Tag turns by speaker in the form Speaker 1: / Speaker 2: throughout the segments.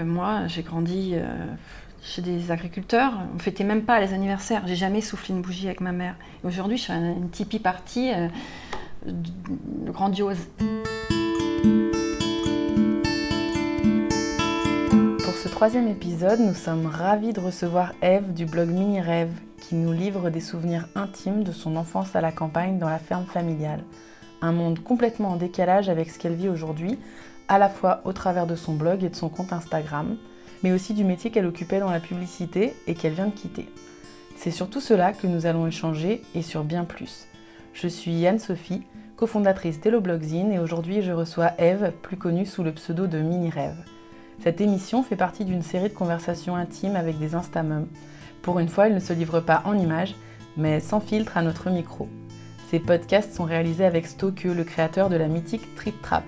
Speaker 1: Moi, j'ai grandi euh, chez des agriculteurs. On fêtait même pas les anniversaires. J'ai jamais soufflé une bougie avec ma mère. Aujourd'hui, je fais une tipi partie euh, grandiose.
Speaker 2: Pour ce troisième épisode, nous sommes ravis de recevoir Eve du blog Mini Rêve qui nous livre des souvenirs intimes de son enfance à la campagne dans la ferme familiale. Un monde complètement en décalage avec ce qu'elle vit aujourd'hui, à la fois au travers de son blog et de son compte Instagram, mais aussi du métier qu'elle occupait dans la publicité et qu'elle vient de quitter. C'est sur tout cela que nous allons échanger et sur bien plus. Je suis Yann Sophie, cofondatrice d'Hello Blogzine et aujourd'hui je reçois Eve, plus connue sous le pseudo de Mini Rêve. Cette émission fait partie d'une série de conversations intimes avec des instamums. Pour une fois, elle ne se livre pas en images, mais sans filtre à notre micro. Ces podcasts sont réalisés avec Stokeux, le créateur de la mythique Trip Trap,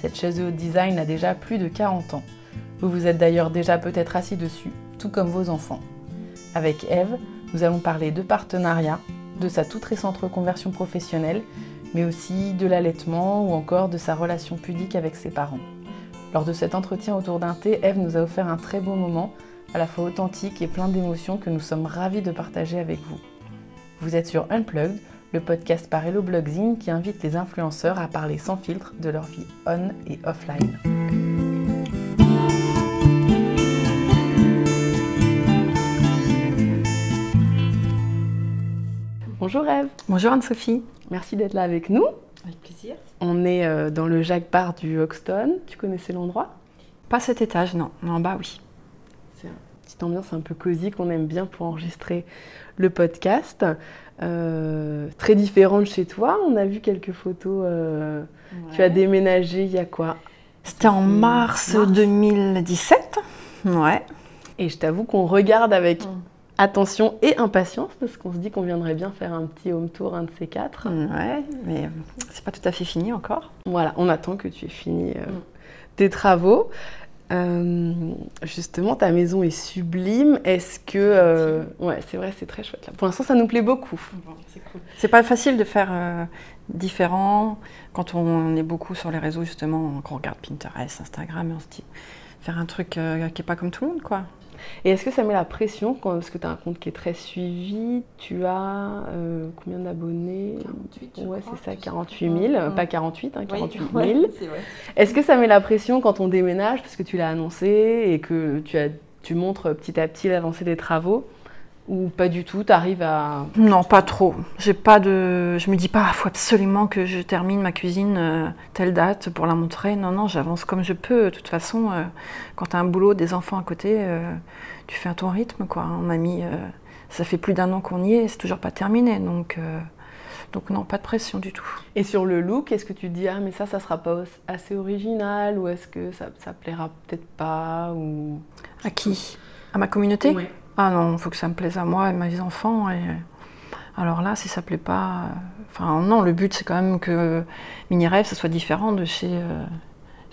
Speaker 2: cette chaise haut design a déjà plus de 40 ans. Vous vous êtes d'ailleurs déjà peut-être assis dessus, tout comme vos enfants. Avec Eve, nous allons parler de partenariat, de sa toute récente reconversion professionnelle, mais aussi de l'allaitement ou encore de sa relation pudique avec ses parents. Lors de cet entretien autour d'un thé, Eve nous a offert un très beau moment, à la fois authentique et plein d'émotions que nous sommes ravis de partager avec vous. Vous êtes sur Unplugged, le podcast par Hello Blogzine qui invite les influenceurs à parler sans filtre de leur vie on et offline. Bonjour Eve.
Speaker 1: Bonjour Anne-Sophie.
Speaker 2: Merci d'être là avec nous.
Speaker 1: Avec plaisir.
Speaker 2: On est euh, dans le Jacques Bar du Hoxton. Tu connaissais l'endroit?
Speaker 1: Pas cet étage, non. En bas, oui.
Speaker 2: C'est une petite ambiance un peu cosy qu'on aime bien pour enregistrer le podcast. Euh, très différente chez toi. On a vu quelques photos. Euh, tu as déménagé il y a quoi?
Speaker 1: C'était en mars, 2017. Ouais.
Speaker 2: Et je t'avoue qu'on regarde avec mm. attention et impatience parce qu'on se dit qu'on viendrait bien faire un petit home tour, un de ces quatre.
Speaker 1: Ouais, mais c'est pas tout à fait fini encore.
Speaker 2: Voilà, on attend que tu aies fini euh, mm. tes travaux. Euh, justement, ta maison est sublime. Est-ce que. Euh, ouais, c'est vrai, c'est très chouette. Là. Pour l'instant, ça nous plaît beaucoup.
Speaker 1: c'est cool. Pas facile de faire euh, différent quand on est beaucoup sur les réseaux, justement, qu'on regarde Pinterest, Instagram, et on se dit faire un truc qui est pas comme tout le monde, quoi.
Speaker 2: Et est-ce que ça met la pression quand, Parce que tu as un compte qui est très suivi. Tu as euh, combien d'abonnés
Speaker 1: 48.
Speaker 2: Ouais, c'est ça, 48 000. Pas 48, hein, 48 000. est-ce que ça met la pression quand on déménage Parce que tu l'as annoncé et que tu, as, tu montres petit à petit l'avancée des travaux ou pas du tout, tu arrives à...
Speaker 1: Non, pas trop. J'ai pas de... Je me dis pas, il faut absolument que je termine ma cuisine euh, telle date pour la montrer. Non, non, j'avance comme je peux. De toute façon, euh, quand tu as un boulot, des enfants à côté, euh, tu fais à ton rythme. Quoi. On a mis... ça fait plus d'un an qu'on y est, c'est toujours pas terminé. Donc, donc non, pas de pression du tout.
Speaker 2: Et sur le look, est-ce que tu te dis, ah mais ça, ça sera pas assez original Ou est-ce que ça, ça plaira peut-être pas ou...
Speaker 1: À qui? À ma communauté? Ah non, il faut que ça me plaise à moi et à mes enfants. Et... Alors là, si ça ne plaît pas. Enfin, non, le but, c'est quand même que Mini Rêve, ça soit différent de chez, euh,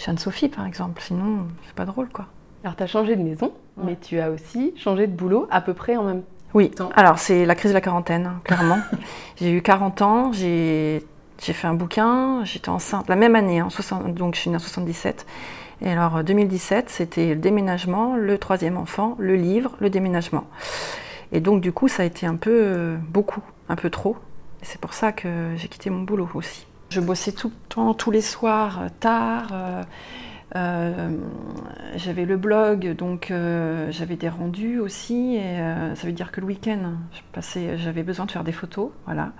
Speaker 1: Anne-Sophie, par exemple. Sinon, c'est pas drôle, quoi.
Speaker 2: Alors, tu as changé de maison, mais tu as aussi changé de boulot à peu près en même
Speaker 1: oui.
Speaker 2: temps.
Speaker 1: alors c'est la crise de la quarantaine, hein, clairement. j'ai eu 40 ans, j'ai fait un bouquin, j'étais enceinte la même année, hein, donc je suis née en 77. Et alors 2017, c'était le déménagement, le troisième enfant, le livre, le déménagement. Et donc du coup, ça a été un peu euh, beaucoup, un peu trop. C'est pour ça que j'ai quitté mon boulot aussi. Je bossais tout le temps, tous les soirs, euh, tard. Euh, j'avais le blog, donc j'avais des rendus aussi. Et ça veut dire que le week-end, j'avais besoin de faire des photos, voilà.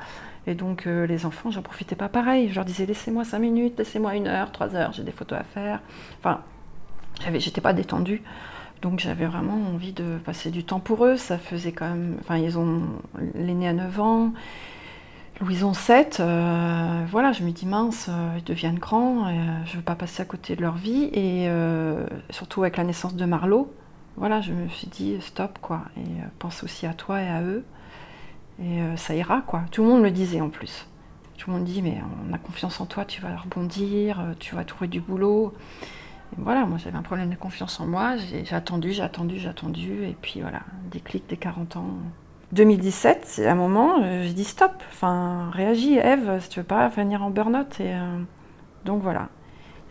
Speaker 1: Et donc euh, les enfants, j'en profitais pas pareil. Je leur disais laissez-moi cinq minutes, laissez-moi une heure, trois heures, j'ai des photos à faire. Enfin, j'étais pas détendue. Donc j'avais vraiment envie de passer du temps pour eux. Ça faisait quand même. Enfin, ils ont l'aîné à 9 ans, Louison 7. Euh, voilà, je me dis mince, euh, ils deviennent grands, et, je veux pas passer à côté de leur vie. Et surtout avec la naissance de Marlowe, voilà, je me suis dit stop quoi. Et pense aussi à toi et à eux. Et euh, ça ira, quoi. Tout le monde le disait en plus. Tout le monde dit, mais on a confiance en toi, tu vas rebondir, euh, tu vas trouver du boulot. Et voilà, moi j'avais un problème de confiance en moi, j'ai attendu, j'ai attendu, j'ai attendu, et puis voilà, déclic des 40 ans. 2017, c'est un moment, euh, j'ai dit stop, enfin réagis Eve, si tu veux pas venir en burn-out. Et, donc voilà.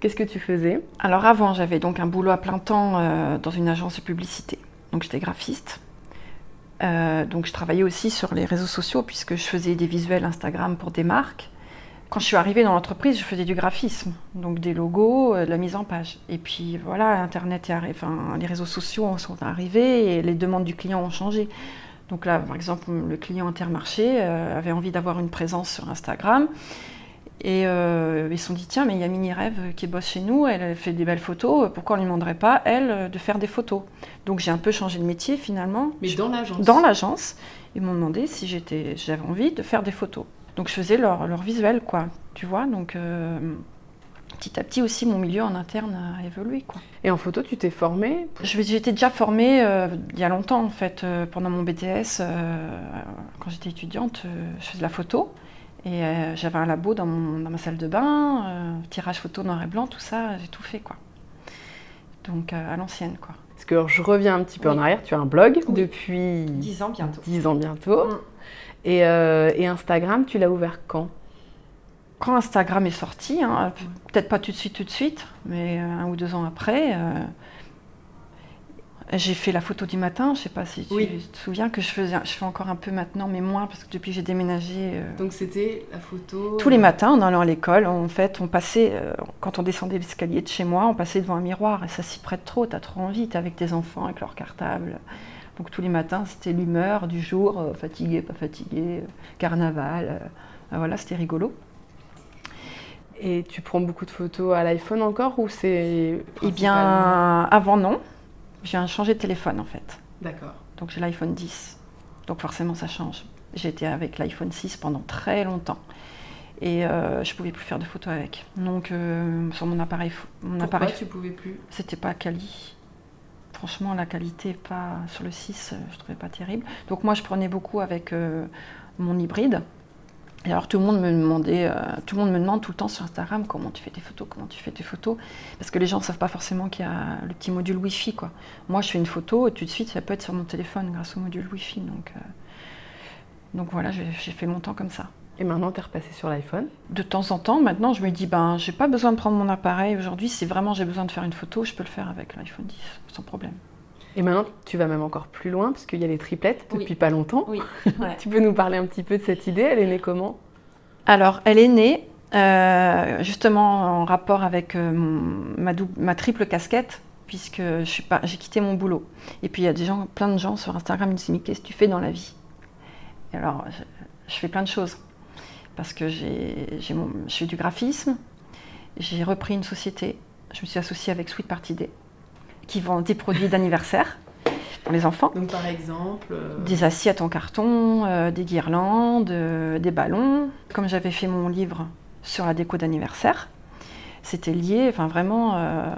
Speaker 2: Qu'est-ce que tu faisais?
Speaker 1: Alors avant, j'avais donc un boulot à plein temps euh, dans une agence de publicité. Donc j'étais graphiste. Euh, donc je travaillais aussi sur les réseaux sociaux puisque je faisais des visuels Instagram pour des marques. Quand je suis arrivée dans l'entreprise, je faisais du graphisme, donc des logos, euh, de la mise en page. Et puis voilà, Internet est enfin, les réseaux sociaux sont arrivés et les demandes du client ont changé. Donc là, par exemple, le client Intermarché euh, avait envie d'avoir une présence sur Instagram. Et euh, ils se sont dit, tiens, mais il y a Mini Rêve qui bosse chez nous, elle fait des belles photos, pourquoi on ne lui demanderait pas, elle, euh, de faire des photos? Donc j'ai un peu changé de métier finalement. Je-
Speaker 2: dans l'agence.
Speaker 1: dans l'agence, ils m'ont demandé si j'étais, j'avais envie de faire des photos. Donc je faisais leur, leur visuel, quoi, tu vois. Donc euh, petit à petit aussi, mon milieu en interne a évolué, quoi.
Speaker 2: Et en photo, tu t'es formée
Speaker 1: J'étais déjà formée euh, il y a longtemps, en fait, euh, pendant mon BTS, euh, quand j'étais étudiante, je faisais de la photo. Et j'avais un labo dans, mon- dans ma salle de bain, tirage photo noir et blanc, tout ça, j'ai tout fait, quoi. Donc à l'ancienne, quoi.
Speaker 2: Parce que alors, je reviens un petit peu
Speaker 1: Oui.
Speaker 2: en arrière. Tu as un blog
Speaker 1: Oui.
Speaker 2: depuis
Speaker 1: ans bientôt.
Speaker 2: 10 ans bientôt.
Speaker 1: Mm.
Speaker 2: Et, et Instagram, tu l'as ouvert quand?
Speaker 1: Quand Instagram est sorti, hein, peut-être pas tout de suite, tout de suite, mais euh, un ou deux ans après, euh, j'ai fait la photo du matin. Je sais pas si tu
Speaker 2: Oui.
Speaker 1: te souviens que je faisais, je fais encore un peu maintenant, mais moins parce que depuis que j'ai déménagé. euh,
Speaker 2: Donc c'était la photo.
Speaker 1: tous les matins, en allant à l'école, en fait, on passait, euh, quand on descendait l'escalier de chez moi, on passait devant un miroir et ça s'y prête trop, t'as trop envie, t'es avec tes enfants, avec leur cartable. Donc tous les matins, c'était l'humeur du jour, fatigué, pas fatigué, carnaval, ah, voilà, c'était rigolo.
Speaker 2: Et tu prends beaucoup de photos à l'iPhone encore ou c'est.
Speaker 1: Eh bien, avant non, j'ai changé de téléphone en fait.
Speaker 2: D'accord.
Speaker 1: Donc j'ai l'iPhone 10. Donc forcément ça change. J'étais avec l'iPhone 6 pendant très longtemps. Et euh, je pouvais plus faire de photos avec. Donc euh, sur mon appareil, mon
Speaker 2: Pourquoi
Speaker 1: appareil,
Speaker 2: tu pouvais plus?
Speaker 1: C'était pas quali. Franchement, la qualité pas sur le 6, euh, je trouvais pas terrible. Donc moi je prenais beaucoup avec euh, mon hybride. Et alors tout le monde me demandait, euh, tout le monde me demande tout le temps sur Instagram comment tu fais tes photos, comment tu fais tes photos, parce que les gens ne savent pas forcément qu'il y a le petit module Wi-Fi quoi. Moi je fais une photo et tout de suite ça peut être sur mon téléphone grâce au module Wi-Fi. Donc, euh, donc voilà, j'ai j'ai fait longtemps comme ça.
Speaker 2: Et maintenant, tu es repassé sur l'iPhone?
Speaker 1: De temps en temps, maintenant je me dis ben j'ai pas besoin de prendre mon appareil aujourd'hui. Si vraiment j'ai besoin de faire une photo, je peux le faire avec l'iPhone 10 sans problème.
Speaker 2: Et maintenant, tu vas même encore plus loin parce qu'il y a les triplettes
Speaker 1: Oui.
Speaker 2: depuis pas longtemps.
Speaker 1: Oui.
Speaker 2: Tu peux nous parler un petit peu de cette idée Elle est née comment?
Speaker 1: Alors, elle est née euh, justement en rapport avec euh, mon- ma, double- ma triple casquette, puisque j'ai quitté mon boulot. Et puis, il y a des gens, plein de gens sur Instagram qui me disent Mais qu'est-ce que tu fais dans la vie? Et alors, je, je fais plein de choses. Parce que j'ai, je fais du graphisme, j'ai repris une société, je me suis associée avec Sweet Party Day, qui vend des produits d'anniversaire pour les enfants.
Speaker 2: Donc par exemple.
Speaker 1: Des assiettes en carton, euh, des guirlandes, euh, des ballons. Comme j'avais fait mon livre sur la déco d'anniversaire, c'était lié enfin, vraiment euh,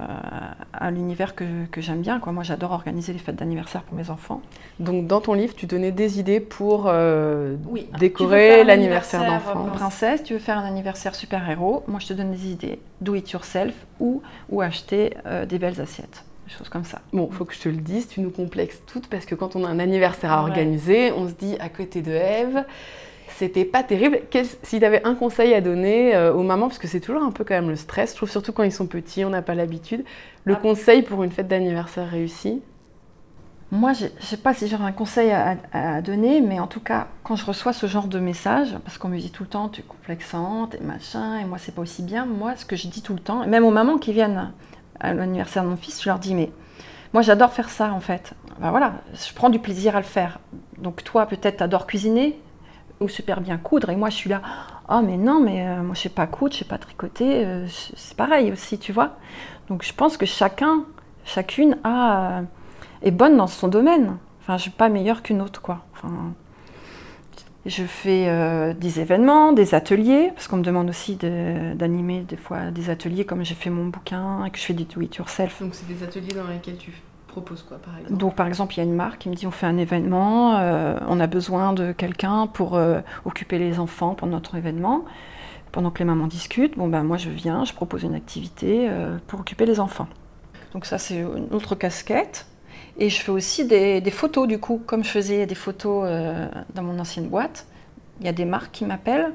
Speaker 1: à l'univers que, que j'aime bien. Quoi. Moi, j'adore organiser les fêtes d'anniversaire pour mes enfants.
Speaker 2: Donc dans ton livre, tu donnais des idées pour euh,
Speaker 1: Oui.
Speaker 2: décorer l'anniversaire d'enfant.
Speaker 1: Princesse, tu veux faire un anniversaire super-héros Moi, je te donne des idées. Do it yourself ou, ou acheter euh, des belles assiettes. Des choses comme ça.
Speaker 2: Bon, faut que je te le dise, tu nous complexes toutes parce que quand on a un anniversaire à
Speaker 1: Ouais.
Speaker 2: organiser, on se dit à côté de Eve, c'était pas terrible. Si tu avais un conseil à donner euh, aux mamans, parce que c'est toujours un peu quand même le stress, je trouve surtout quand ils sont petits, on n'a pas l'habitude, le
Speaker 1: Ah.
Speaker 2: conseil pour une fête d'anniversaire réussie?
Speaker 1: Moi, je ne sais pas si j'aurais un conseil à, à donner, mais en tout cas, quand je reçois ce genre de message, parce qu'on me dit tout le temps, tu es complexante et machin, et moi, c'est pas aussi bien, moi, ce que je dis tout le temps, même aux mamans qui viennent à l'anniversaire de mon fils, je leur dis, mais moi, j'adore faire ça, en fait. Ben voilà, je prends du plaisir à le faire. Donc, toi, peut-être, tu adores cuisiner ou super bien coudre, et moi, je suis là, oh, mais non, mais euh, moi, je sais pas coudre, je sais pas tricoter, euh, c'est pareil aussi, tu vois. Donc, je pense que chacun, chacune a. euh, est bonne dans son domaine. Enfin, je suis pas meilleure qu'une autre, quoi. Enfin, je fais euh, des événements, des ateliers, parce qu'on me demande aussi de- d'animer des fois des ateliers, comme j'ai fait mon bouquin et que je fais du do it yourself.
Speaker 2: Donc c'est des ateliers dans lesquels tu proposes quoi par exemple?
Speaker 1: Donc, par exemple, il y a une marque qui me dit on fait un événement, euh, on a besoin de quelqu'un pour euh, occuper les enfants pendant notre événement, pendant que les mamans discutent. Bon, ben moi, je viens, je propose une activité pour occuper les enfants. Donc, ça, c'est une autre casquette. Et je fais aussi des, photos, du coup, comme je faisais des photos euh, dans mon ancienne boîte. Il y a des marques qui m'appellent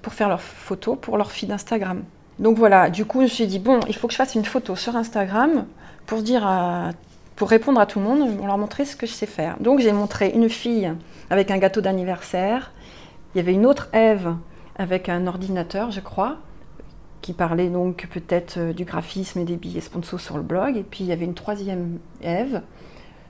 Speaker 1: pour faire leurs photos pour leur feed Instagram. Donc voilà, du coup, je me suis dit, bon, il faut que je fasse une photo sur Instagram pour dire pour répondre à tout le monde, pour leur montrer ce que je sais faire. Donc j'ai montré une fille avec un gâteau d'anniversaire. Il y avait une autre Ève avec un ordinateur, je crois, qui parlait donc peut-être euh, du graphisme et des billets sponsors sur le blog. Et puis il y avait une troisième Ève,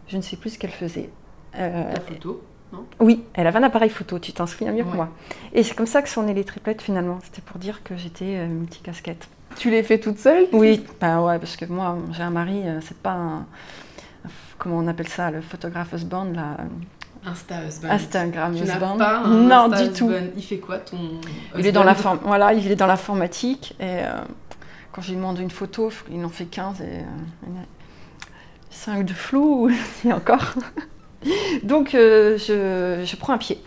Speaker 1: je ne sais plus ce qu'elle faisait.
Speaker 2: Euh, La photo non?
Speaker 1: Oui, elle avait un appareil photo, tu t'en souviens mieux que moi. Et c'est comme ça que sont nées les triplettes finalement. C'était pour dire que j'étais euh, une petite casquette.
Speaker 2: Tu les fais toute seule
Speaker 1: Oui, bah ouais, parce que moi j'ai un mari, c'est pas un, comment on appelle ça, le photographe husband là.
Speaker 2: Insta husband.
Speaker 1: Instagram
Speaker 2: tu
Speaker 1: husband.
Speaker 2: Pas un
Speaker 1: non,
Speaker 2: Insta
Speaker 1: du tout.
Speaker 2: Il fait quoi ton
Speaker 1: Il est dans la forme, voilà, il est dans l'informatique et euh, quand je lui demande une photo, il en fait 15 et euh, 5 de flou et encore. Donc euh, je, je, prends un pied.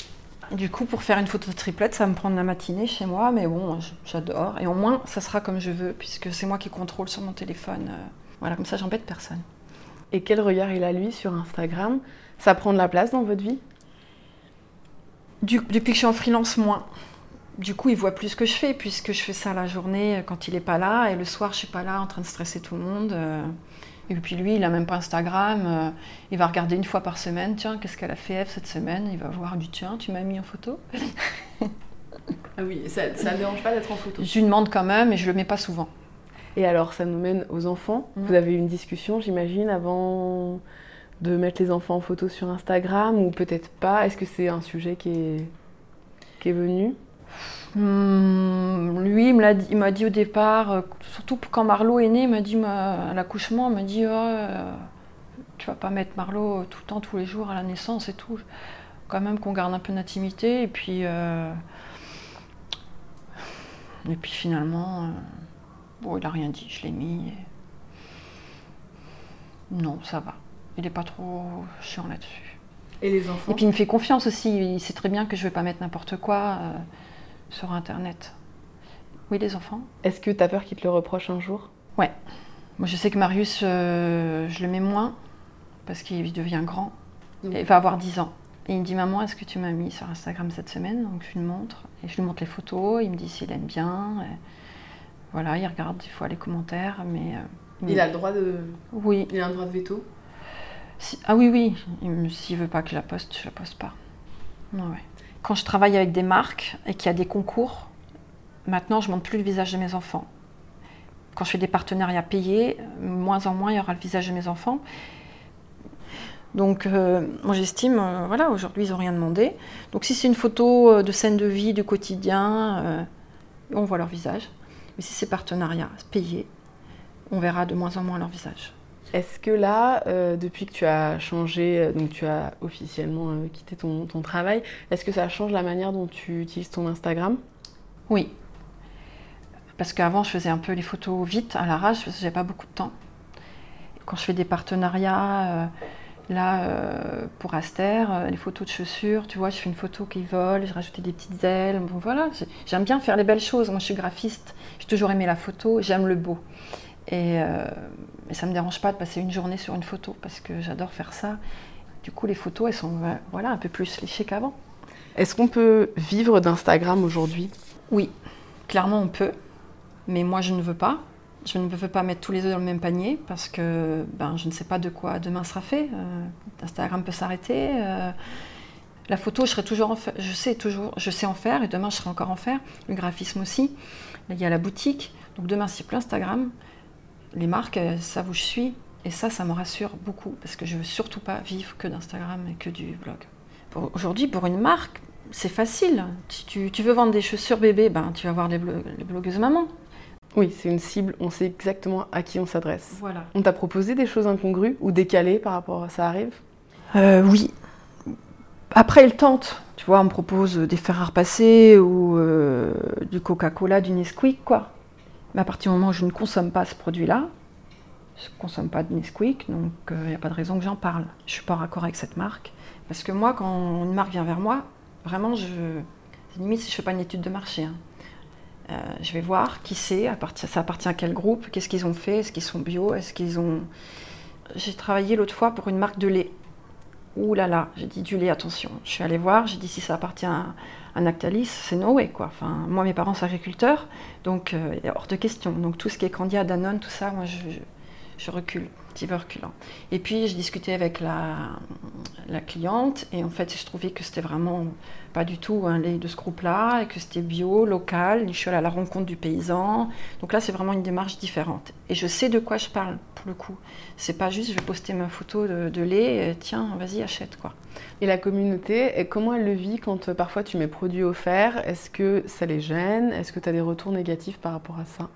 Speaker 1: du coup, pour faire une photo de triplette, ça va me prendre la matinée chez moi, mais bon, j'adore. Et au moins, ça sera comme je veux, puisque c'est moi qui contrôle sur mon téléphone. voilà, comme ça, j'embête personne.
Speaker 2: Et quel regard il a lui sur Instagram? Ça prend de la place dans votre vie?
Speaker 1: Du, Depuis que je suis en freelance, moins. Du coup, il voit plus ce que je fais, puisque je fais ça la journée quand il n'est pas là, et le soir, je suis pas là en train de stresser tout le monde. Et puis lui, il n'a même pas Instagram. Euh. Il va regarder une fois par semaine, tiens, qu'est-ce qu'elle a fait F cette semaine Il va voir du tiens, tu m'as mis en photo.
Speaker 2: ah oui, ça ne dérange pas d'être en photo
Speaker 1: Je lui demande quand même, et je le mets pas souvent.
Speaker 2: Et alors, ça nous mène aux enfants. Vous avez eu une discussion, j'imagine, avant de mettre les enfants en photo sur Instagram, ou peut-être pas? Est-ce que c'est un sujet qui est, qui est venu?
Speaker 1: Hmm, Lui, il m'a dit, au départ, euh, surtout quand Marlot est né, il m'a dit à l'accouchement, il m'a dit oh, euh, Tu vas pas mettre Marlot tout le temps, tous les jours à la naissance et tout. Quand même qu'on garde un peu d'intimité. Et puis. Euh, et puis finalement. Bon, il n'a rien dit, je l'ai mis. Non, ça va. Il n'est pas trop chiant là-dessus.
Speaker 2: Et les enfants?
Speaker 1: Et puis il me fait confiance aussi. Il sait très bien que je ne vais pas mettre n'importe quoi sur Internet. Oui, les enfants.
Speaker 2: Est-ce que tu as peur qu'il te le reproche un jour?
Speaker 1: Ouais. Moi, je sais que Marius, euh, je le mets moins parce qu'il devient grand. Il va avoir 10 ans. Et il me dit Maman, est-ce que tu m'as mis sur Instagram cette semaine? Donc je lui montre. Et je lui montre les photos. Il me dit s'il aime bien. Voilà, il regarde des fois les commentaires, mais...
Speaker 2: Euh, il a le droit de...
Speaker 1: Oui.
Speaker 2: Il a un droit de veto?
Speaker 1: Ah oui, oui. S'il veut pas que je la poste, je la poste pas. Quand je travaille avec des marques et qu'il y a des concours, maintenant, je montre plus le visage de mes enfants. Quand je fais des partenariats payés, moins en moins, il y aura le visage de mes enfants. Donc, euh, moi, j'estime, euh, voilà, aujourd'hui, ils n'ont rien demandé. Donc, si c'est une photo de scène de vie, du quotidien, on voit leur visage. Mais si c'est partenariat payé, on verra de moins en moins leur visage.
Speaker 2: Est-ce que là, euh, depuis que tu as changé, euh, donc tu as officiellement euh, quitté ton, travail, est-ce que ça change la manière dont tu utilises ton Instagram?
Speaker 1: Oui. Parce qu'avant, je faisais un peu les photos vite, à l'arrache, parce que j'avais pas beaucoup de temps. Quand je fais des partenariats, Là, pour Aster, les photos de chaussures, tu vois, je fais une photo qui vole, j'ai rajouté des petites ailes. Bon, voilà, j'aime bien faire les belles choses. Moi, je suis graphiste, j'ai toujours aimé la photo, j'aime le beau. Et, euh, ça ne me dérange pas de passer une journée sur une photo parce que j'adore faire ça. Du coup, les photos, elles sont voilà, un peu plus léchées qu'avant.
Speaker 2: Est-ce qu'on peut vivre d'Instagram aujourd'hui?
Speaker 1: Oui, clairement on peut, mais moi je ne veux pas. Je ne veux pas mettre tous les œufs dans le même panier parce que ben, je ne sais pas de quoi demain sera fait. Euh, Instagram peut s'arrêter. Euh, la photo, je, serai toujours en je, sais toujours, je sais en faire et demain je serai encore en faire. Le graphisme aussi. il y a la boutique. Donc demain, c'est plus Instagram. Les marques, ça vous je suis. Et ça, ça me rassure beaucoup parce que je ne veux surtout pas vivre que d'Instagram et que du blog. Aujourd'hui, pour une marque, c'est facile. Si tu, veux vendre des chaussures bébé, ben, tu vas voir les, les blogueuses maman.
Speaker 2: Oui, c'est une cible, on sait exactement à qui on s'adresse.
Speaker 1: Voilà.
Speaker 2: On t'a proposé des choses incongrues ou décalées par rapport à ça arrive?
Speaker 1: Euh, Oui. Après, il tente. Tu vois, on me propose des fer à repasser ou euh, du Coca-Cola, du Nesquik, quoi. Mais à partir du moment où je ne consomme pas ce produit-là, je ne consomme pas de Nesquik, donc il euh, n'y a pas de raison que j'en parle. Je ne suis pas raccord avec cette marque. Parce que moi, quand une marque vient vers moi, vraiment, je... limite si je ne fais pas une étude de marché. Hein. Euh, je vais voir qui c'est, ça appartient à quel groupe, qu'est-ce qu'ils ont fait, est-ce qu'ils sont bio, est-ce qu'ils ont... J'ai travaillé l'autre fois pour une marque de lait. Ouh là là, j'ai dit du lait, attention. Je suis allée voir, j'ai dit si ça appartient à un Nactalis, c'est no way quoi. Moi mes parents sont agriculteurs, donc euh, hors de question. Donc tout ce qui est Candia, Danone, tout ça, moi je, je recule, Et puis je discutais avec la, cliente et en fait je trouvais que c'était vraiment pas du tout un lait de ce groupe-là et que c'était bio, local. Je suis à la rencontre du paysan. Donc là c'est vraiment une démarche différente. Et je sais de quoi je parle pour le coup. C'est pas juste je vais poster ma photo de, lait, et, tiens vas-y achète quoi.
Speaker 2: Et la communauté, comment elle le vit quand euh, parfois tu mets produits offerts Est-ce que ça les gêne? Est-ce que tu as des retours négatifs par rapport à ça?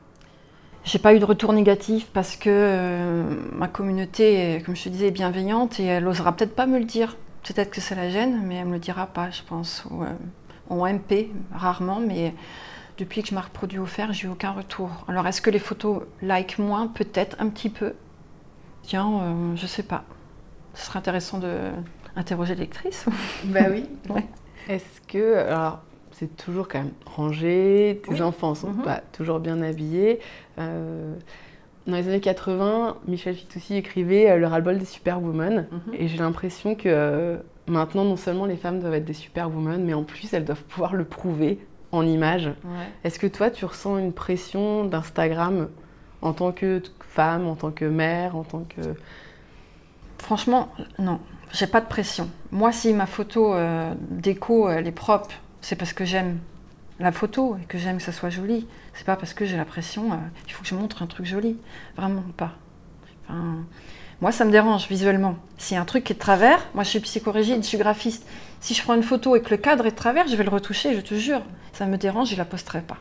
Speaker 1: J'ai pas eu de retour négatif parce que euh, ma communauté, comme je te disais, est bienveillante et elle osera peut-être pas me le dire. Peut-être que ça la gêne, mais elle me le dira pas, je pense. Ou, euh, en MP, rarement, mais depuis que je marque produit offert, j'ai eu aucun retour. Alors est-ce que les photos like moins? Peut-être un petit peu. Tiens, euh, je sais pas. Ce serait intéressant de interroger lectrice.
Speaker 2: Bah oui. Est-ce que alors c'est toujours quand même rangé, tes enfants sont mhm. pas toujours bien habillés. Euh, dans les années 80, Michel Fitoussi écrivait euh, le ras-le-bol des superwomen. Mhm. Et j'ai l'impression que euh, maintenant, non seulement les femmes doivent être des superwomen, mais en plus, elles doivent pouvoir le prouver en images. Est-ce que toi, tu ressens une pression d'Instagram en tant que femme, en tant que mère, en tant que...
Speaker 1: Franchement, non. J'ai pas de pression. Moi, si ma photo déco, elle est propre, c'est parce que j'aime la photo et que j'aime que ça soit joli. C'est pas parce que j'ai la pression, euh, il faut que je montre un truc joli. Vraiment pas. moi, ça me dérange visuellement. S'il y a un truc est de travers, moi je suis psychorigide, je suis graphiste. Si je prends une photo et que le cadre est de travers, je vais le retoucher, je te jure. Ça me dérange, je la posterai pas.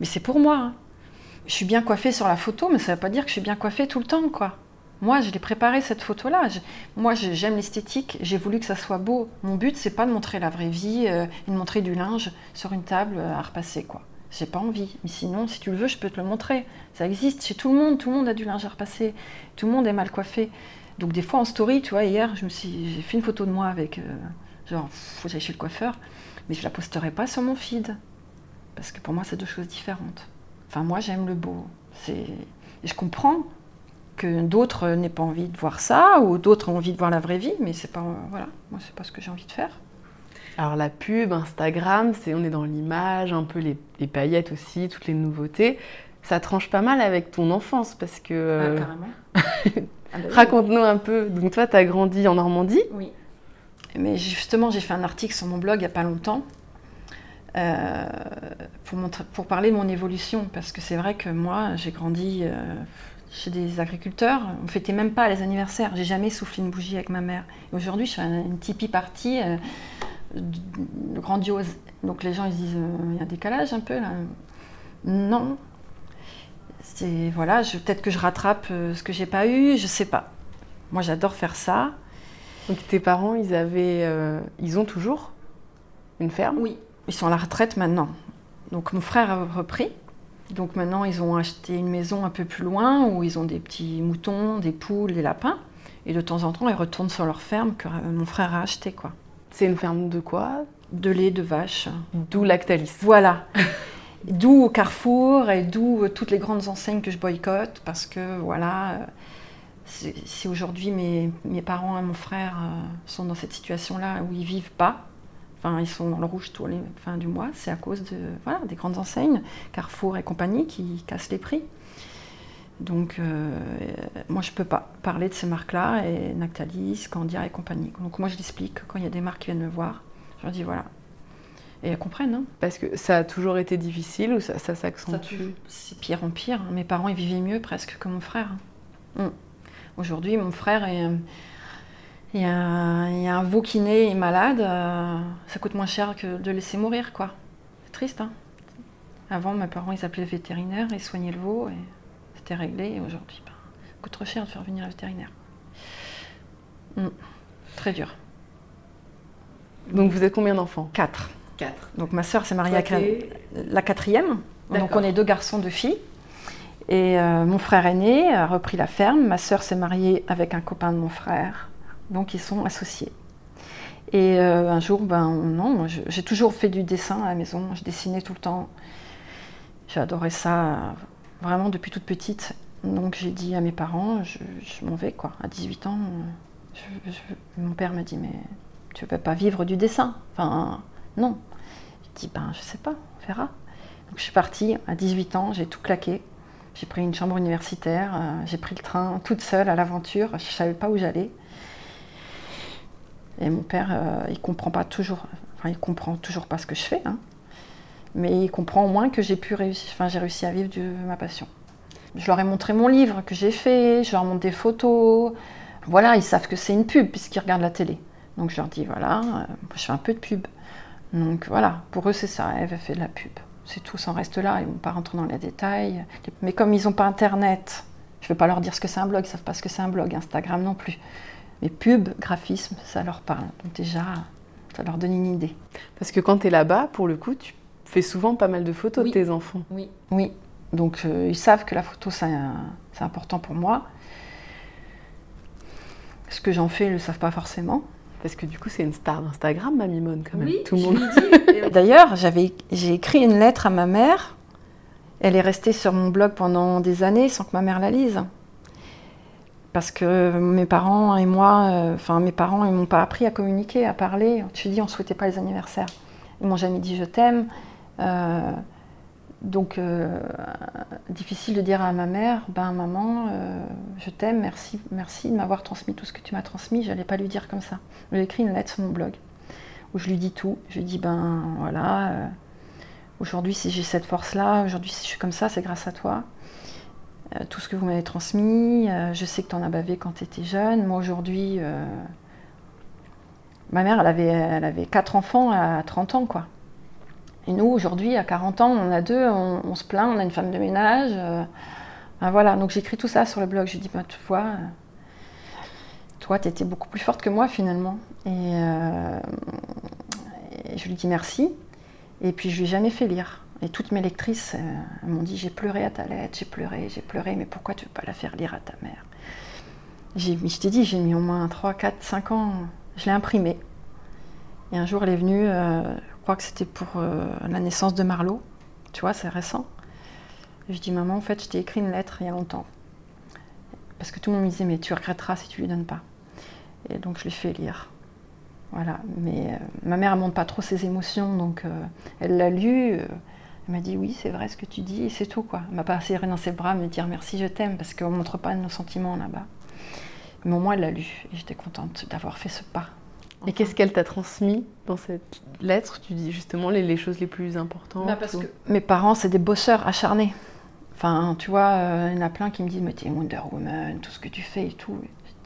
Speaker 1: Mais c'est pour moi. Hein. Je suis bien coiffée sur la photo, mais ça ne veut pas dire que je suis bien coiffée tout le temps, quoi. Moi, je l'ai préparé cette photo-là. Moi, j'aime l'esthétique. J'ai voulu que ça soit beau. Mon but, c'est pas de montrer la vraie vie, euh, de montrer du linge sur une table euh, à repasser, quoi. J'ai pas envie. Mais sinon, si tu le veux, je peux te le montrer. Ça existe chez tout le monde. Tout le monde a du linge à repasser. Tout le monde est mal coiffé. Donc des fois en story, tu vois, hier, je me suis, j'ai fait une photo de moi avec, euh, genre, faut que chez le coiffeur, mais je la posterai pas sur mon feed parce que pour moi, c'est deux choses différentes. Enfin, moi, j'aime le beau. C'est, je comprends que d'autres n'aient pas envie de voir ça, ou d'autres ont envie de voir la vraie vie, mais c'est pas, voilà, moi c'est pas ce que j'ai envie de faire.
Speaker 2: Alors la pub, Instagram, c'est on est dans l'image, un peu les, paillettes aussi, toutes les nouveautés. Ça tranche pas mal avec ton enfance parce que.
Speaker 1: Euh, ah, carrément.
Speaker 2: Ah, bah Raconte-nous un peu. Donc toi, tu as grandi en Normandie?
Speaker 1: Oui. Mais justement, j'ai fait un article sur mon blog il n'y a pas longtemps. Euh, pour, pour, parler de mon évolution, parce que c'est vrai que moi, j'ai grandi euh, chez des agriculteurs, on fêtait même pas les anniversaires. J'ai jamais soufflé une bougie avec ma mère. Aujourd'hui, je fais une Tipeee partie euh, grandiose. Donc les gens ils disent euh, il y a un décalage un peu là. Non. C'est voilà, peut-être que je rattrape euh, ce que j'ai pas eu, je sais pas. Moi, j'adore faire ça.
Speaker 2: Donc tes parents, ils avaient, ils ont toujours une ferme?
Speaker 1: Oui, ils sont à la retraite maintenant. Donc mon frère a repris. Donc maintenant, ils ont acheté une maison un peu plus loin où ils ont des petits moutons, des poules, des lapins. Et de temps en temps, ils retournent sur leur ferme que mon frère a achetée. Quoi.
Speaker 2: C'est une ferme de quoi?
Speaker 1: De lait de vache.
Speaker 2: D'où Lactalis.
Speaker 1: Voilà. d'où Carrefour et d'où toutes les grandes enseignes que je boycotte parce que voilà, si aujourd'hui mes, parents et mon frère euh, sont dans cette situation-là où ils vivent pas, ils sont dans le rouge tous les fins du mois. C'est à cause de, voilà, des grandes enseignes, Carrefour et compagnie, qui cassent les prix. Donc, euh, moi, je ne peux pas parler de ces marques-là, et Nactalis, Candia et compagnie. Donc, moi, je l'explique quand il y a des marques qui viennent me voir. Je leur dis voilà. Et elles comprennent. Hein.
Speaker 2: Parce que ça a toujours été difficile ou ça, ça s'accentue?
Speaker 1: C'est pire en pire. Mes parents, ils vivaient mieux presque que mon frère. Hum. Aujourd'hui, mon frère est il y, a, un veau qui naît et est malade, euh, ça coûte moins cher que de laisser mourir, quoi. C'est triste, hein Avant, mes parents, ils appelaient le vétérinaire, ils soignaient le veau, et c'était réglé. Et aujourd'hui, ben, ça coûte trop cher de faire venir le vétérinaire. Hmm. Très dur.
Speaker 2: Donc vous êtes combien d'enfants?
Speaker 1: Quatre.
Speaker 2: Quatre.
Speaker 1: Donc ma sœur s'est mariée avec la, quatrième. Donc on est deux garçons, deux filles. Et euh, mon frère aîné a repris la ferme. Ma sœur s'est mariée avec un copain de mon frère. Donc ils sont associés. Et euh, un jour, ben non, j'ai toujours fait du dessin à la maison, je dessinais tout le temps. J'ai adoré ça vraiment depuis toute petite. Donc j'ai dit à mes parents, je, m'en vais quoi. À 18 ans, mon père m'a dit, mais tu ne peux pas vivre du dessin? Enfin, non. Je dis, ben, je sais pas, on verra. Donc, je suis partie à 18 ans, j'ai tout claqué. J'ai pris une chambre universitaire, euh, j'ai pris le train toute seule à l'aventure, je ne savais pas où j'allais. Et mon père, euh, il comprend pas toujours, enfin, il comprend toujours pas ce que je fais, hein. mais il comprend au moins que j'ai pu réussir, enfin, j'ai réussi à vivre de ma passion. Je leur ai montré mon livre que j'ai fait, je leur montre des photos. Voilà, ils savent que c'est une pub puisqu'ils regardent la télé. Donc je leur dis voilà, euh, je fais un peu de pub. Donc voilà, pour eux c'est ça, Eve fait de la pub. C'est tout, ça en reste là, ils vont pas rentrer dans les détails. Mais comme ils n'ont pas internet, je ne vais pas leur dire ce que c'est un blog, ils savent pas ce que c'est un blog, Instagram non plus. Mais pub, graphisme, ça leur parle. Donc déjà, ça leur donne une idée.
Speaker 2: Parce que quand tu es là-bas, pour le coup, tu fais souvent pas mal de photos de tes enfants.
Speaker 1: Oui. Oui. Donc euh, ils savent que la photo, c'est important pour moi. Ce que j'en fais, ils ne le savent pas forcément.
Speaker 2: Parce que du coup, c'est une star d'Instagram, ma Mimone, quand même.
Speaker 1: Tout le monde. D'ailleurs, j'ai écrit une lettre à ma mère. Elle est restée sur mon blog pendant des années sans que ma mère la lise. Parce que mes parents et moi, euh, enfin mes parents, ils m'ont pas appris à communiquer, à parler. Tu dis, on souhaitait pas les anniversaires. Ils m'ont jamais dit je t'aime. Euh, donc, euh, difficile de dire à ma mère, ben maman, je t'aime, merci, merci de m'avoir transmis tout ce que tu m'as transmis. Je n'allais pas lui dire comme ça. J'ai écrit une lettre sur mon blog où je lui dis tout. Je lui dis, ben voilà, aujourd'hui si j'ai cette force-là, aujourd'hui si je suis comme ça, c'est grâce à toi. Tout ce que vous m'avez transmis, je sais que tu en as bavé quand tu étais jeune. Moi aujourd'hui, ma mère, elle avait, elle quatre enfants à 30 ans, quoi. Et nous, aujourd'hui, à 40 ans, on a deux, on, se plaint, on a une femme de ménage. Euh, ben voilà, donc j'écris tout ça sur le blog. Je dis, bah, tu vois, euh, toi, tu étais beaucoup plus forte que moi finalement. Euh, et, je lui dis merci. Et puis je lui ai jamais fait lire. Et toutes mes lectrices m'ont dit, j'ai pleuré à ta lettre, j'ai pleuré, j'ai pleuré, mais pourquoi tu ne veux pas la faire lire à ta mère? Je t'ai dit, j'ai mis au moins 3, 4, 5 ans. Je l'ai imprimée. Et un jour, elle est venue je crois que c'était pour euh, la naissance de Marlowe. Tu vois, c'est récent. je dis, maman, en fait, je t'ai écrit une lettre il y a longtemps. Parce que tout le monde me disait, mais tu regretteras si tu lui donnes pas. Et donc, je l'ai fait lire. Voilà. Mais euh, ma mère, ne montre pas trop ses émotions, donc euh, elle l'a lu. Elle m'a dit, oui, c'est vrai ce que tu dis, et c'est tout, quoi. Elle m'a pas serré dans ses bras, me dire merci, je t'aime, parce qu'on ne montre pas nos sentiments là-bas. Mais au moins, elle l'a lu, et j'étais contente d'avoir fait ce pas.
Speaker 2: Et qu'est-ce qu'elle t'a transmis dans cette lettre? Tu dis justement les, choses les plus importantes
Speaker 1: bah, Parce que mes parents, c'est des bosseurs acharnés. Enfin, tu vois, euh, il y en a plein qui me disent Mais t'es Wonder Woman, tout ce que tu fais et tout.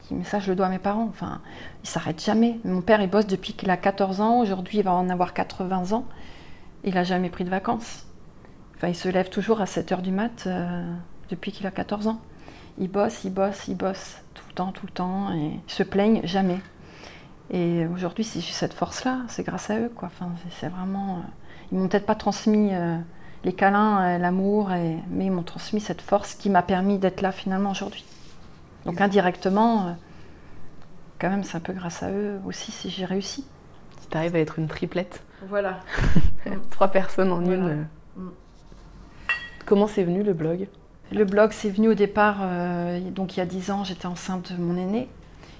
Speaker 1: Je dis Mais ça, je le dois à mes parents. Enfin, ils s'arrêtent jamais. Mon père, il bosse depuis qu'il a 14 ans. Aujourd'hui, il va en avoir 80 ans. Il n'a jamais pris de vacances. Enfin, il se lève toujours à 7 h du mat euh, depuis qu'il a 14 ans. Il bosse, il bosse, il bosse tout le temps, tout le temps. Et ils se plaignent jamais. Et aujourd'hui, si j'ai cette force-là, c'est grâce à eux. Quoi. Enfin, c'est vraiment. Euh, ils m'ont peut-être pas transmis euh, les câlins, l'amour, mais ils m'ont transmis cette force qui m'a permis d'être là finalement aujourd'hui. Donc indirectement, quand même, c'est un peu grâce à eux aussi si j'ai réussi.
Speaker 2: Si tu arrives à être une triplette.
Speaker 1: Voilà.
Speaker 2: Trois personnes en une. Mm. Comment c'est venu le blog?
Speaker 1: Le blog, c'est venu au départ, donc il y a dix ans, j'étais enceinte de mon aîné.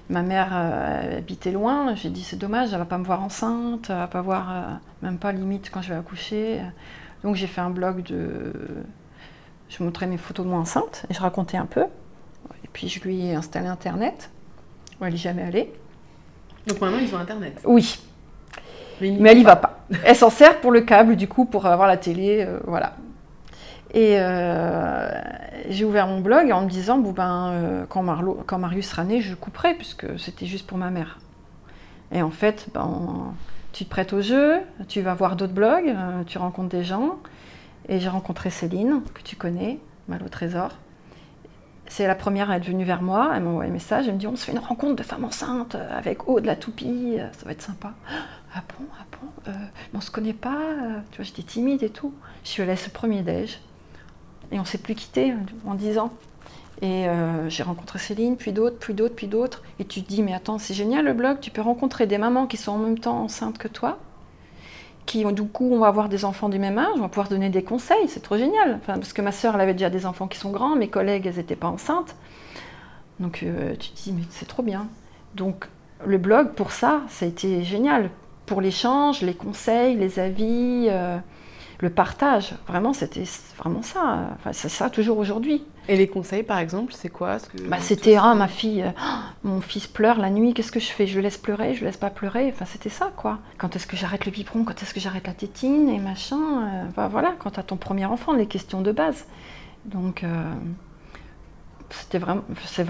Speaker 1: Ma mère euh, habitait loin. J'ai dit c'est dommage, elle va pas me voir enceinte, elle va pas voir euh, même pas limite quand je vais accoucher. Donc j'ai fait un blog de, je montrais mes photos de moi enceinte et je racontais un peu. Et puis je lui ai installé Internet. Où elle n'est jamais allée.
Speaker 2: Donc maintenant ils ont Internet.
Speaker 1: Oui. Mais, elle y va pas. Elle s'en sert pour le câble du coup pour avoir la télé, euh, voilà. Et euh, j'ai ouvert mon blog en me disant bon ben, euh, quand, Marius sera né, je couperai, puisque c'était juste pour ma mère. Et en fait, ben, tu te prêtes au jeu, tu vas voir d'autres blogs, euh, tu rencontres des gens. Et j'ai rencontré Céline, que tu connais, Mal au Trésor. C'est la première à être venue vers moi, elle m'a envoyé un message, elle me dit on se fait une rencontre de femmes enceintes avec Aude la toupie, ça va être sympa. Ah bon, ah bon, on se connaît pas, tu vois, j'étais timide et tout. Je suis allée à ce premier déj, et on s'est plus quitté en 10 ans. Et euh, j'ai rencontré Céline, puis d'autres, puis d'autres, puis d'autres. Et tu te dis, mais attends, c'est génial le blog, tu peux rencontrer des mamans qui sont en même temps enceintes que toi, qui du coup, on va avoir des enfants du même âge, on va pouvoir donner des conseils, c'est trop génial. Parce que ma sœur, elle avait déjà des enfants qui sont grands, mes collègues, elles n'étaient pas enceintes. Donc euh, tu te dis, mais c'est trop bien. Donc le blog, pour ça, ça a été génial. Pour l'échange, les conseils, les avis, euh, le partage. Vraiment, c'était vraiment ça. Enfin, c'est ça toujours aujourd'hui.
Speaker 2: Et les conseils, par exemple, c'est quoi
Speaker 1: bah, C'était ah, ma fille, euh, mon fils pleure la nuit, qu'est-ce que je fais Je le laisse pleurer, je le laisse pas pleurer. Enfin, c'était ça, quoi. Quand est-ce que j'arrête le biberon Quand est-ce que j'arrête la tétine et machin euh, Voilà, quand tu as ton premier enfant, les questions de base. Donc, c'était vraiment,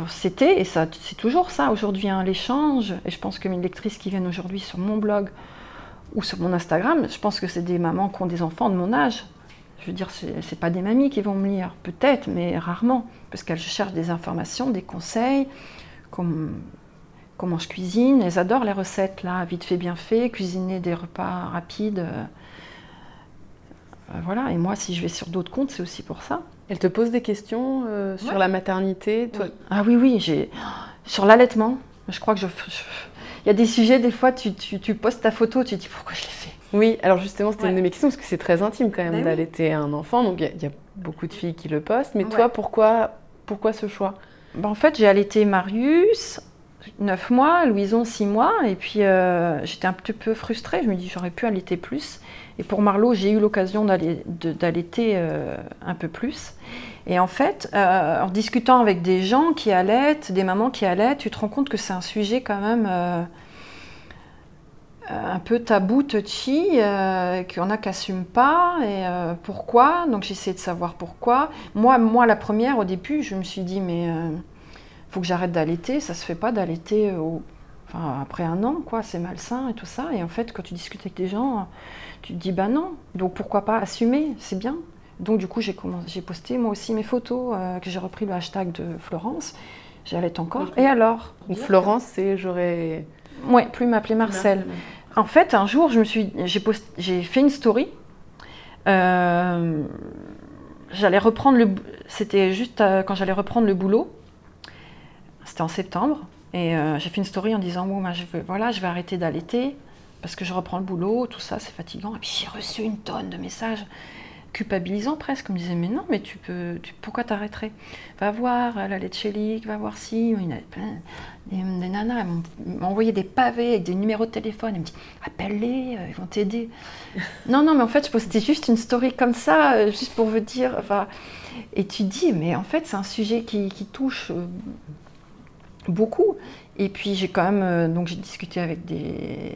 Speaker 1: c'était et ça, c'est toujours ça aujourd'hui, hein, l'échange. Et je pense que mes lectrices qui viennent aujourd'hui sur mon blog ou sur mon Instagram, je pense que c'est des mamans qui ont des enfants de mon âge. Je veux dire, c'est pas des mamies qui vont me lire, peut-être, mais rarement, parce qu'elles cherchent des informations, des conseils, comme, comment je cuisine. Elles adorent les recettes, là, vite fait, bien fait, cuisiner des repas rapides. Euh, voilà, et moi, si je vais sur d'autres comptes, c'est aussi pour ça.
Speaker 2: Elle te pose des questions euh, sur la maternité
Speaker 1: toi... Ah oui, oui, j'ai sur l'allaitement. Je crois que je... y a des sujets, des fois, tu, tu, postes ta photo, tu te dis pourquoi je l'ai fait?
Speaker 2: Oui, alors justement, c'était une de mes questions, parce que c'est très intime quand même ben d'allaiter un enfant, donc il y, a beaucoup de filles qui le postent. Mais toi, pourquoi, pourquoi ce choix?
Speaker 1: Ben, En fait, j'ai allaité Marius, 9 mois, Louison 6 mois, et puis euh, j'étais un petit peu frustrée, je me dis j'aurais pu allaiter plus. Et pour Marlot, j'ai eu l'occasion d'allaiter euh, un peu plus. Et en fait, euh, en discutant avec des gens qui allaitent, des mamans qui allaitent, tu te rends compte que c'est un sujet quand même euh, un peu tabou, touchy, qu'il y en a qui pas. Et pourquoi? Donc j'essaie de savoir pourquoi. Moi, moi, la première, au début, je me suis dit, mais faut que j'arrête d'allaiter. Ça se fait pas d'allaiter après un an, quoi. C'est malsain et tout ça. Et en fait, quand tu discutes avec des gens tu te dis, bah non, donc pourquoi pas assumer, c'est bien. Donc du coup, j'ai, posté moi aussi mes photos, euh, que j'ai repris le hashtag de Florence. J'allais encore. Et alors?
Speaker 2: Florence, c'est j'aurais.
Speaker 1: Ouais, plus m'appeler Marcel. En fait, un jour, je me suis, j'ai, j'ai fait une story. Euh, j'allais reprendre le, c'était juste euh, quand j'allais reprendre le boulot. C'était en septembre. Et j'ai fait une story en disant, bon, bah, je voilà, je vais arrêter d'allaiter parce que je reprends le boulot, tout ça, c'est fatigant. Et puis j'ai reçu une tonne de messages culpabilisants presque. On me disait, mais non, mais tu peux, tu, pourquoi t'arrêterais? Va voir la Letchelik, va voir si. Il y avait plein, des, nanas m'ont envoyé des pavés avec des numéros de téléphone. Elles me disent, appelle-les, euh, ils vont t'aider. non, non, mais en fait, je postais juste une story comme ça, euh, juste pour vous dire. Enfin, et tu dis, mais en fait, c'est un sujet qui, qui touche euh, beaucoup. Et puis j'ai quand même euh, donc j'ai discuté avec des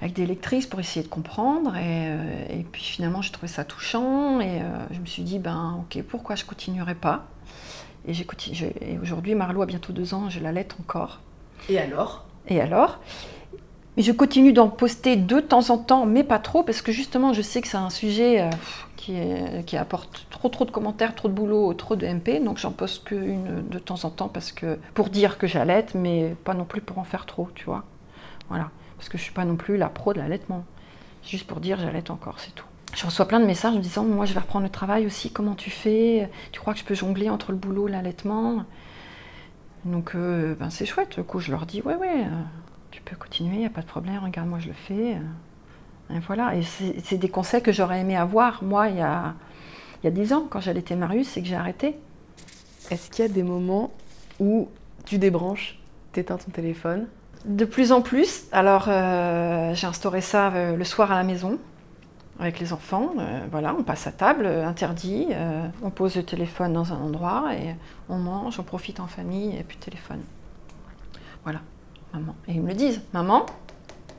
Speaker 1: avec des lectrices pour essayer de comprendre et, euh, puis finalement j'ai trouvé ça touchant et euh, je me suis dit ben ok pourquoi je continuerai pas? Et aujourd'hui Marlot a bientôt deux ans je l'allaite encore
Speaker 2: et alors?
Speaker 1: Et alors? Mais je continue d'en poster de temps en temps mais pas trop parce que justement je sais que c'est un sujet qui, apporte trop trop de commentaires, trop de boulot, trop de MP. Donc j'en poste qu'une de temps en temps parce que pour dire que j'allaite, mais pas non plus pour en faire trop, tu vois. Voilà. Parce que je suis pas non plus la pro de l'allaitement. Juste pour dire j'allaite encore, c'est tout. Je reçois plein de messages en disant moi je vais reprendre le travail aussi, comment tu fais? Tu crois que je peux jongler entre le boulot et l'allaitement? Donc euh, ben, c'est chouette, du coup je leur dis ouais ouais, euh, tu peux continuer, il n'y a pas de problème, regarde moi je le fais. Et voilà, et c'est des conseils que j'aurais aimé avoir, moi, il y a, il y a 10 ans, quand j'allaitais Marius, c'est que j'ai arrêté.
Speaker 2: Est-ce qu'il y a des moments où tu débranches, t'éteins ton téléphone
Speaker 1: De plus en plus. Alors, euh, j'ai instauré ça euh, le soir à la maison, avec les enfants. Euh, voilà, on passe à table, interdit. on pose le téléphone dans un endroit et on mange, on profite en famille et puis téléphone. Voilà, maman. Et ils me le disent. Maman,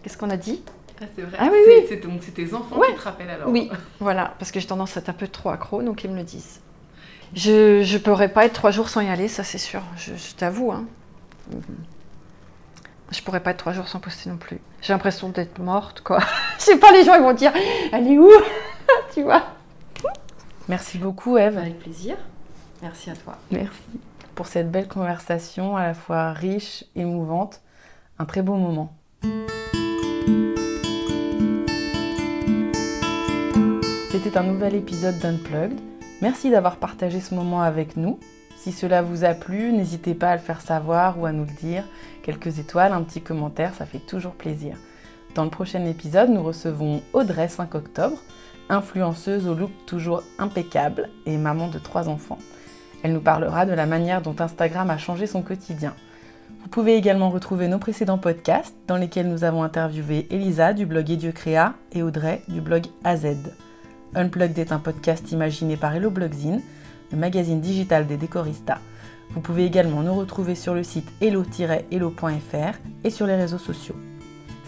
Speaker 1: qu'est-ce qu'on a dit?
Speaker 2: Ah, c'est vrai. Ah, oui, C'est tes enfants qui te rappellent alors.
Speaker 1: Oui, voilà, parce que j'ai tendance à être un peu trop accro, donc ils me le disent. Je ne pourrais pas être trois jours sans y aller, ça c'est sûr. Je, t'avoue. Hein. Je pourrais pas être trois jours sans poster non plus. J'ai l'impression d'être morte, quoi. Je sais pas, les gens ils vont dire, elle est où Tu vois
Speaker 2: Merci beaucoup, Eve.
Speaker 1: Avec plaisir. Merci à toi.
Speaker 2: Merci pour cette belle conversation, à la fois riche, émouvante. Un très beau moment. C'était un nouvel épisode d'Unplugged. Merci d'avoir partagé ce moment avec nous. Si cela vous a plu, n'hésitez pas à le faire savoir ou à nous le dire. Quelques étoiles, un petit commentaire, ça fait toujours plaisir. Dans le prochain épisode, nous recevons Audrey 5 octobre, influenceuse au look toujours impeccable et maman de trois enfants. Elle nous parlera de la manière dont Instagram a changé son quotidien.
Speaker 3: Vous pouvez également retrouver nos précédents podcasts dans lesquels nous avons interviewé Elisa du blog Créa et Audrey du blog AZ. Unplugged est un podcast imaginé par Hello Blogzine, le magazine digital des décoristas. Vous pouvez également nous retrouver sur le site hello-hello.fr et sur les réseaux sociaux.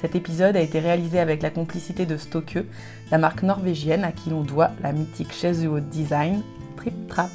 Speaker 3: Cet épisode a été réalisé avec la complicité de Stokke, la marque norvégienne à qui l'on doit la mythique chaise de haut design Trip Trap.